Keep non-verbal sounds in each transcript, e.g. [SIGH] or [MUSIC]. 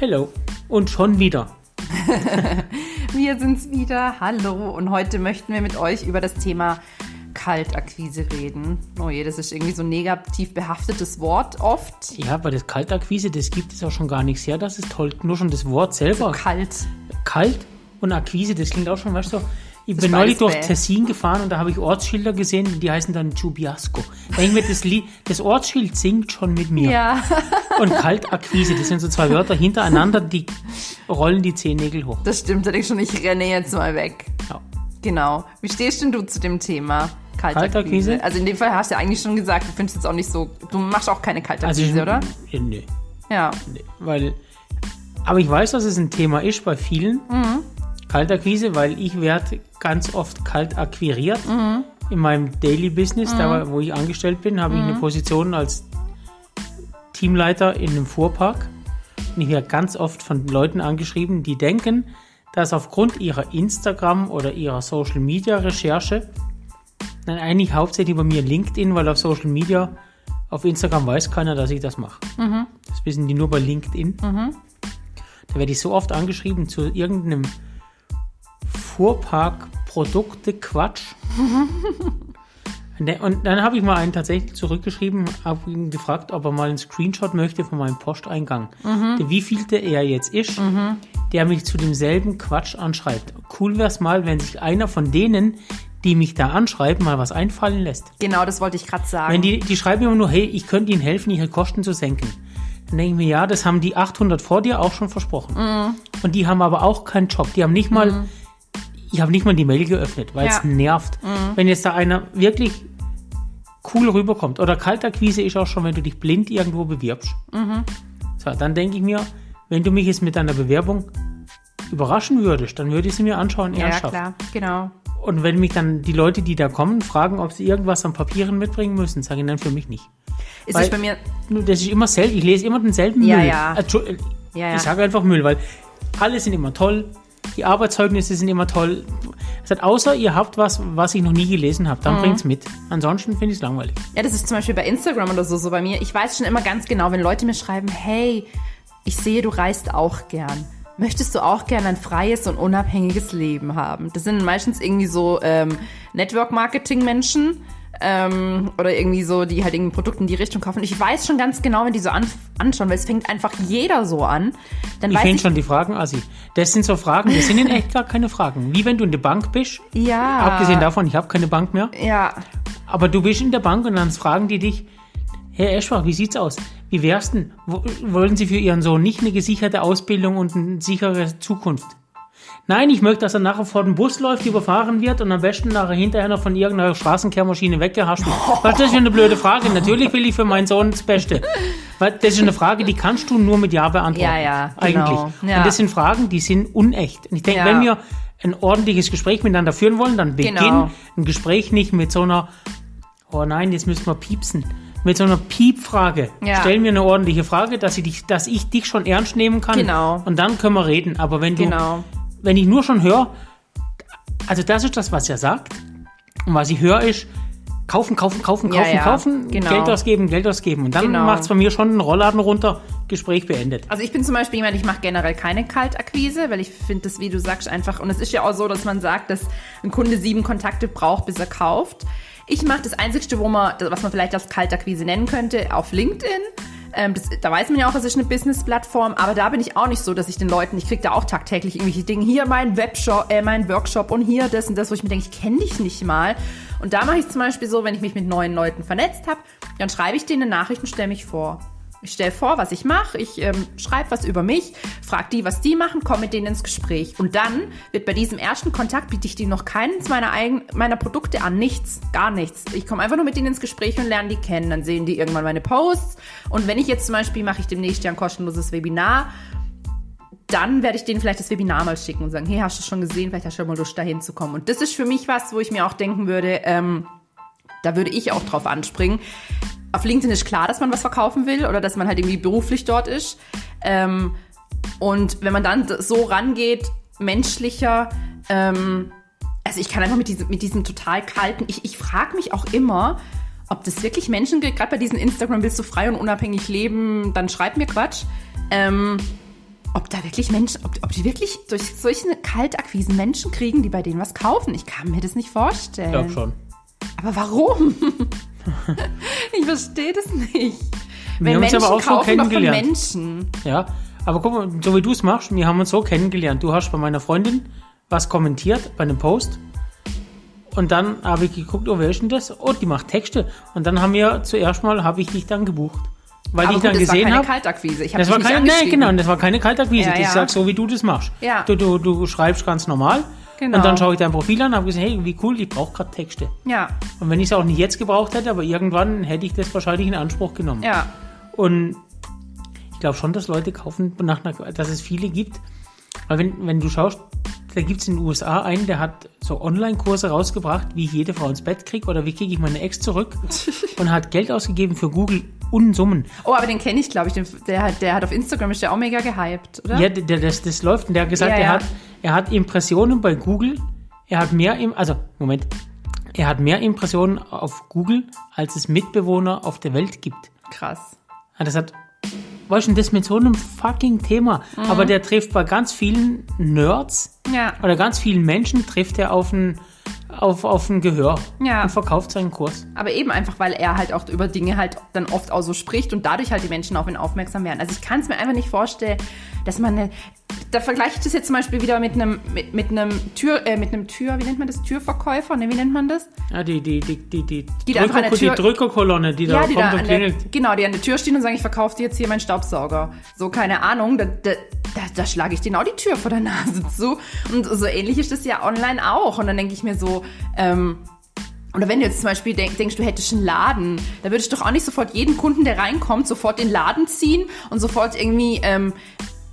Hello. Und schon wieder. [LAUGHS] Wir sind's wieder. Hallo. Und heute möchten wir mit euch über das Thema Kaltakquise reden. Oh je, das ist irgendwie so ein negativ behaftetes Wort oft. Ja, aber das Kaltakquise, das gibt es auch schon gar nichts her. Das ist toll. Nur schon das Wort selber. Kalt. Kalt und Akquise, das klingt auch schon, weißt du, ich Das bin neulich durch. Tessin gefahren und da habe ich Ortsschilder gesehen, die heißen dann Chubiasco. Da ich mir, das, Lied, das Ortsschild singt schon mit mir. Ja, [LAUGHS] Und Kaltakquise, das sind so zwei Wörter hintereinander, die rollen die Zehennägel hoch. das stimmt. Ich schon, ich renne jetzt mal weg. Ja. Genau. Wie stehst denn du zu dem Thema Kaltakquise? Kaltakquise? Also in dem Fall hast du ja eigentlich schon gesagt, du findest es auch nicht so. Du machst auch keine Also Kaltakquise, ich, oder? Ja, nee, Ja. nee, weil, aber ich weiß, dass es ein Thema ist bei vielen. Kaltakquise, weil ich werde ganz oft kalt akquiriert. In meinem Daily Business, da wo ich angestellt bin, habe ich eine Position als Teamleiter in einem Fuhrpark. Und ich werde ganz oft von Leuten angeschrieben, die denken, dass aufgrund ihrer Instagram oder ihrer Social Media Recherche, nein, eigentlich hauptsächlich bei mir LinkedIn, weil auf Social Media, auf Instagram weiß keiner, dass ich das mache. Das wissen die nur bei LinkedIn. Da werde ich so oft angeschrieben zu irgendeinem Fuhrpark-Produkte-Quatsch. Und der- Und dann habe ich mal einen tatsächlich zurückgeschrieben, habe ihn gefragt, ob er mal einen Screenshot möchte von meinem Posteingang. Der wievielte er jetzt ist, der mich zu demselben Quatsch anschreibt. Cool wäre es mal, wenn sich einer von denen, die mich da anschreiben, mal was einfallen lässt. Genau, das wollte ich gerade sagen. Wenn die, die schreiben immer nur, hey, ich könnte Ihnen helfen, Ihre Kosten zu senken. Dann denke ich mir, ja, das haben die 800 vor dir auch schon versprochen. Mhm. Und die haben aber auch keinen Job. Die haben nicht mal, ich habe nicht mal die Mail geöffnet, weil es Ja. Mhm. nervt. Wenn jetzt da einer wirklich cool rüberkommt. Oder Kaltakquise ist auch schon, wenn du dich blind irgendwo bewirbst. Mhm. So, dann denke ich mir, wenn du mich jetzt mit deiner Bewerbung überraschen würdest, dann würde ich sie mir anschauen, ja, ernsthaft. klar, genau. Und wenn mich dann die Leute, die da kommen, fragen, ob sie irgendwas an Papieren mitbringen müssen, sage ich nein, für mich nicht. Ist Weil- es bei mir. Das ist immer selten. Ich lese immer denselben Ja, Müll. ja. Äh, Ja, ja. Ich sage einfach Müll, weil alle sind immer toll. Die Arbeitszeugnisse sind immer toll. Es hat, außer ihr habt was, was ich noch nie gelesen habe, Mhm. dann bringt's mit. Ansonsten finde ich es langweilig. Ja, das ist zum Beispiel bei Instagram oder so, so bei mir. Ich weiß schon immer ganz genau, wenn Leute mir schreiben, hey, ich sehe, du reist auch gern. Möchtest du auch gern ein freies und unabhängiges Leben haben? Das sind meistens irgendwie so ähm, Network-Marketing-Menschen ähm, oder irgendwie so, die halt irgendwie Produkte in die Richtung kaufen. Ich weiß schon ganz genau, wenn die so an, anschauen, weil es fängt einfach jeder so an. Dann Ich finde schon die Fragen assi. Das sind so Fragen, das sind in [LAUGHS] echt gar keine Fragen. Wie wenn du in der Bank bist. ja, Abgesehen davon, ich habe keine Bank mehr. ja, Aber du bist in der Bank und dann fragen die dich, Herr Eschbach, wie sieht's aus? Wie wär's denn? Wo- Wollen Sie für Ihren Sohn nicht eine gesicherte Ausbildung und eine sichere Zukunft? Nein, ich möchte, dass er nachher vor dem Bus läuft, überfahren wird und am besten nachher hinterher noch von irgendeiner Straßenkehrmaschine weggehascht wird. Was ist das für eine blöde Frage? Natürlich will ich für meinen Sohn das Beste. Weil das ist eine Frage, die kannst du nur mit Ja beantworten. Ja, ja, Eigentlich. genau. Ja. Und das sind Fragen, die sind unecht. Und ich denke, Ja. wenn wir ein ordentliches Gespräch miteinander führen wollen, dann beginn Genau. ein Gespräch nicht mit so einer Oh nein, jetzt müssen wir piepsen. Mit so einer Piepfrage. Ja. Stell mir eine ordentliche Frage, dass ich, dich, dass ich dich schon ernst nehmen kann. Genau. Und dann können wir reden. Aber wenn du, Genau. Wenn ich nur schon höre, also das ist das, was er sagt. Und was ich höre ist, kaufen, kaufen, kaufen, Ja, kaufen, ja. kaufen, Genau. Geld ausgeben, Geld ausgeben. Und dann Genau. macht es bei mir schon einen Rollladen runter, Gespräch beendet. Also ich bin zum Beispiel jemand, ich mache generell keine Kaltakquise, weil ich finde das, wie du sagst, einfach, und es ist ja auch so, dass man sagt, dass ein Kunde sieben Kontakte braucht, bis er kauft. Ich mache das Einzigste, wo man, was man vielleicht als Kaltakquise nennen könnte, auf LinkedIn. Ähm, das, da weiß man ja auch, es ist eine Business-Plattform, aber da bin ich auch nicht so, dass ich den Leuten, ich kriege da auch tagtäglich irgendwelche Dinge, hier mein Webshop, äh, mein Workshop und hier das und das, wo ich mir denke, ich kenne dich nicht mal. Und da mache ich zum Beispiel so, wenn ich mich mit neuen Leuten vernetzt habe, dann schreibe ich denen eine Nachricht und stelle mich vor. Ich stelle vor, was ich mache, ich ähm, schreibe was über mich, frage die, was die machen, komme mit denen ins Gespräch. Und dann wird bei diesem ersten Kontakt, biete ich die noch keines meiner, eigen, meiner Produkte an, nichts, gar nichts. Ich komme einfach nur mit denen ins Gespräch und lerne die kennen. Dann sehen die irgendwann meine Posts. Und wenn ich jetzt zum Beispiel, mache ich demnächst ja ein kostenloses Webinar, dann werde ich denen vielleicht das Webinar mal schicken und sagen, hey, hast du schon gesehen, vielleicht hast du schon mal Lust, da hinzukommen. Und das ist für mich was, wo ich mir auch denken würde, ähm, da würde ich auch drauf anspringen. Auf LinkedIn ist klar, dass man was verkaufen will oder dass man halt irgendwie beruflich dort ist. Ähm, und wenn man dann so rangeht, menschlicher, ähm, also ich kann einfach mit diesem, mit diesem total kalten, ich, ich frage mich auch immer, ob das wirklich Menschen gibt, gerade bei diesen Instagram willst du frei und unabhängig leben, dann schreib mir Quatsch. Ähm, ob da wirklich Menschen, ob, ob die wirklich durch solche Kaltakquisen Menschen kriegen, die bei denen was kaufen. Ich kann mir das nicht vorstellen. Ich glaube schon. Aber warum? [LAUGHS] [LAUGHS] ich verstehe das nicht. Wir haben uns aber auch so kaufen doch von kennengelernt. Menschen. Ja, aber guck mal, so wie du es machst, wir haben uns so kennengelernt. Du hast bei meiner Freundin was kommentiert bei einem Post. Und dann habe ich geguckt, oh, wer ist denn das? Oh, die macht Texte. Und dann haben wir zuerst mal, habe ich dich dann gebucht. Weil Aber ich gut, dann das war gesehen keine habe. Kaltakquise. Ich habe Das war keine, nein, angeschrieben. genau, das war keine Kaltakquise. Ja, Ich ja. sag so, wie du das machst. Ja. Du, du, du schreibst ganz normal. Genau. Und dann schaue ich dein Profil an und habe gesagt, hey, wie cool, ich brauche gerade Texte. Ja, Und wenn ich es auch nicht jetzt gebraucht hätte, aber irgendwann hätte ich das wahrscheinlich in Anspruch genommen. ja. Und ich glaube schon, dass Leute kaufen, nach, einer- dass es viele gibt. Weil wenn, wenn du schaust, da gibt es in den USA einen, der hat so Online-Kurse rausgebracht, wie ich jede Frau ins Bett kriege oder wie kriege ich meine Ex zurück [LAUGHS] und hat Geld ausgegeben für Google Unsummen. Oh, aber den kenne ich, glaube ich. Den, der, hat, der hat auf Instagram, ist der auch mega gehypt, oder? Ja, der, der- das, das läuft und der hat gesagt, Ja, er, ja. hat, er hat Impressionen bei Google, er hat mehr, im, also Moment, er hat mehr Impressionen auf Google, als es Mitbewohner auf der Welt gibt. Krass. Ja, das hat, weißt du, das mit so einem fucking Thema. Mhm. Aber der trifft bei ganz vielen Nerds Ja. oder ganz vielen Menschen trifft er auf ein, auf, auf ein Gehör Ja. und verkauft seinen Kurs. Aber eben einfach, weil er halt auch über Dinge halt dann oft auch so spricht und dadurch halt die Menschen auf ihn aufmerksam werden. Also ich kann es mir einfach nicht vorstellen, dass man eine, da vergleiche ich das jetzt zum Beispiel wieder mit einem, mit, mit einem Tür, äh, mit einem Tür, wie nennt man das? Türverkäufer? Ne, wie nennt man das? Ja, die, die, die, die, die, Die einfach an der Drücker, die Tür- Drückerkolonne, die da die kommt da und klingelt. genau, die an der Tür stehen und sagen, ich verkaufe dir jetzt hier meinen Staubsauger. So, keine Ahnung, da, da, da, da schlage ich denen auch die Tür vor der Nase zu. Und so ähnlich ist das ja online auch. Und dann denke ich mir so, ähm, oder wenn du jetzt zum Beispiel denk, denkst, du hättest einen Laden, da würdest du doch auch nicht sofort jeden Kunden, der reinkommt, sofort den Laden ziehen und sofort irgendwie, ähm,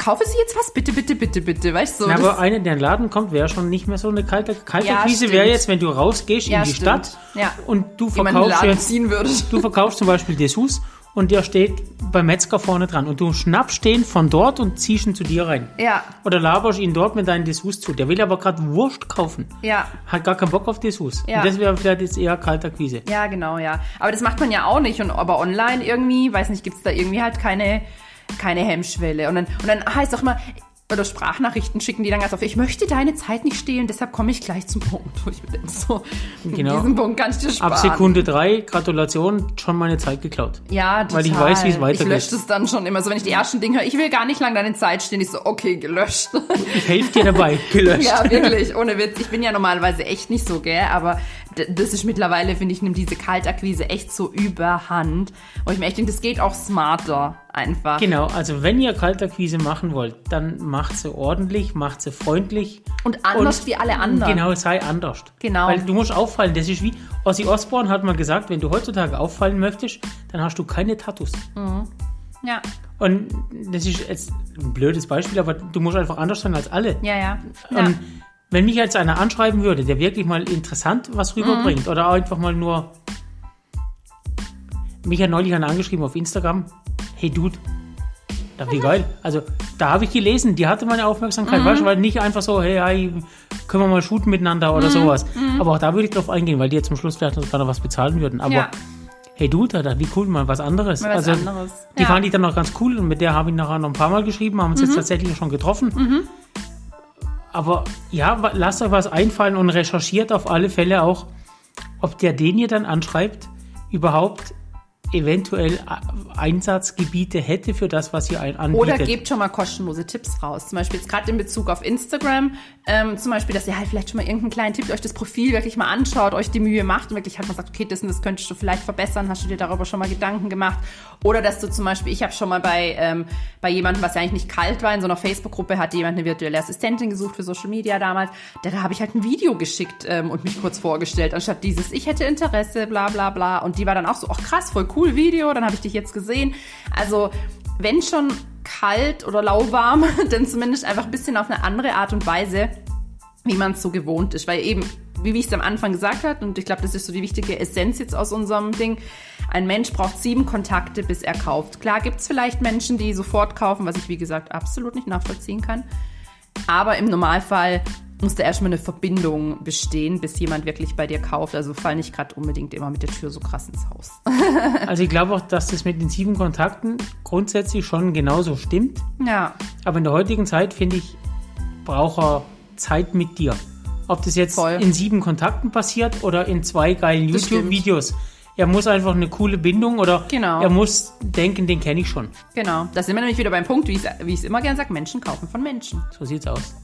kaufe sie jetzt was? Bitte, bitte, bitte, bitte. Weißt du? Na, das- aber einer, der in den Laden kommt, wäre schon nicht mehr so eine kalte, kalte Ja, Krise. Wäre jetzt, wenn du rausgehst Ja, in die stimmt. Stadt Ja. und du verkaufst jetzt, ziehen würdest. du verkaufst zum Beispiel Dessous und der steht beim Metzger vorne dran und du schnappst den von dort und ziehst ihn zu dir rein. Ja, Oder laberst ihn dort mit deinen Dessous zu. Der will aber gerade Wurst kaufen. ja. Hat gar keinen Bock auf Dessous. Ja. Und das wäre vielleicht jetzt eher kalter Quise. Ja, genau, ja. Aber das macht man ja auch nicht. Und aber online irgendwie, weiß nicht, gibt's da irgendwie halt keine, keine Hemmschwelle. Und dann, und dann heißt auch mal, oder Sprachnachrichten schicken die dann ganz oft, ich möchte deine Zeit nicht stehlen, deshalb komme ich gleich zum Punkt. Wo [LAUGHS] ich denke, so, Genau. diesen Punkt kannst du dir sparen. Ab Sekunde drei, Gratulation, schon meine Zeit geklaut. Ja, total. Weil ich weiß, wie es Ich weitergeht. lösche das dann schon immer so, wenn ich die ersten Dinge höre, ich will gar nicht lang deine Zeit stehen, ich so, okay, gelöscht. Ich helfe dir dabei. [LAUGHS] Gelöscht. Ja, wirklich, ohne Witz. Ich bin ja normalerweise echt nicht so, gell? Aber das ist mittlerweile, finde ich, nimmt diese Kaltakquise echt so überhand. Wo ich mir echt denke, das geht auch smarter einfach. Genau, also wenn ihr Kaltakquise machen wollt, dann macht sie ordentlich, macht sie freundlich. Und anders wie alle anderen. Genau, sei anders. Genau. Weil du musst auffallen. Das ist wie Ozzy Osbourne hat mal gesagt, wenn du heutzutage auffallen möchtest, dann hast du keine Tattoos. Ja, Und das ist jetzt ein blödes Beispiel, aber du musst einfach anders sein als alle. ja, ja. ja. Und wenn mich jetzt einer anschreiben würde, der wirklich mal interessant was rüberbringt Mhm. oder einfach mal nur. Mich hat neulich einer angeschrieben auf Instagram: Hey Dude, da wie geil. Also, da habe ich gelesen, die hatte meine Mhm. Aufmerksamkeit, weißt du, weil nicht einfach so, hey, hey, können wir mal shooten miteinander Mhm. oder sowas. Aber auch da würde ich drauf eingehen, weil die jetzt zum Schluss vielleicht uns gerade was bezahlen würden. Aber Ja. hey Dude, da, wie cool, mal was anderes. Mal was also, anderes. Die Ja. fand ich dann noch ganz cool und mit der habe ich nachher noch ein paar Mal geschrieben, haben uns Mhm. jetzt tatsächlich schon getroffen. Aber ja, lasst euch was einfallen und recherchiert auf alle Fälle auch, ob der, den ihr dann anschreibt, überhaupt eventuell Einsatzgebiete hätte für das, was ihr anbietet. Oder gebt schon mal kostenlose Tipps raus. Zum Beispiel jetzt gerade in Bezug auf Instagram. Ähm, zum Beispiel, dass ihr halt vielleicht schon mal irgendeinen kleinen Tipp, euch das Profil wirklich mal anschaut, euch die Mühe macht und wirklich halt mal sagt, okay, das und das könntest du vielleicht verbessern. Hast du dir darüber schon mal Gedanken gemacht? Oder dass du zum Beispiel, ich habe schon mal bei, ähm, bei jemandem, was ja eigentlich nicht kalt war, in so einer Facebook-Gruppe hat jemand eine virtuelle Assistentin gesucht für Social Media damals. Da, da habe ich halt ein Video geschickt ähm, und mich kurz vorgestellt, anstatt dieses, ich hätte Interesse, bla bla bla. Und die war dann auch so, ach krass, voll cool Video, dann habe ich dich jetzt gesehen. Also wenn schon kalt oder lauwarm, [LAUGHS] dann zumindest einfach ein bisschen auf eine andere Art und Weise, wie man es so gewohnt ist. Weil eben, wie ich es am Anfang gesagt habe, und ich glaube, das ist so die wichtige Essenz jetzt aus unserem Ding, ein Mensch braucht sieben Kontakte, bis er kauft. Klar gibt es vielleicht Menschen, die sofort kaufen, was ich, wie gesagt, absolut nicht nachvollziehen kann. Aber im Normalfall muss da erstmal eine Verbindung bestehen, bis jemand wirklich bei dir kauft. Also fall nicht gerade unbedingt immer mit der Tür so krass ins Haus. [LAUGHS] Also ich glaube auch, dass das mit den sieben Kontakten grundsätzlich schon genauso stimmt. Ja. Aber in der heutigen Zeit, finde ich, braucht er Zeit mit dir. Ob das jetzt Voll. in sieben Kontakten passiert oder in zwei geilen. YouTube-Videos. Er muss einfach eine coole Bindung oder Genau. er muss denken, den kenne ich schon. Genau. Da sind wir nämlich wieder beim Punkt, wie ich es immer gern sage, Menschen kaufen von Menschen. So sieht's aus.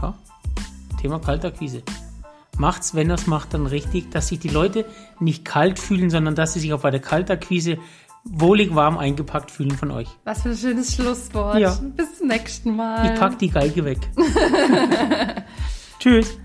Ja, Thema Kaltakquise. Macht's, wenn er's macht, dann richtig, dass sich die Leute nicht kalt fühlen, sondern dass sie sich auf eine Kaltakquise wohlig warm eingepackt fühlen von euch. Was für ein schönes Schlusswort. Ja. Bis zum nächsten Mal. Ich pack die Geige weg. [LAUGHS] Tschüss.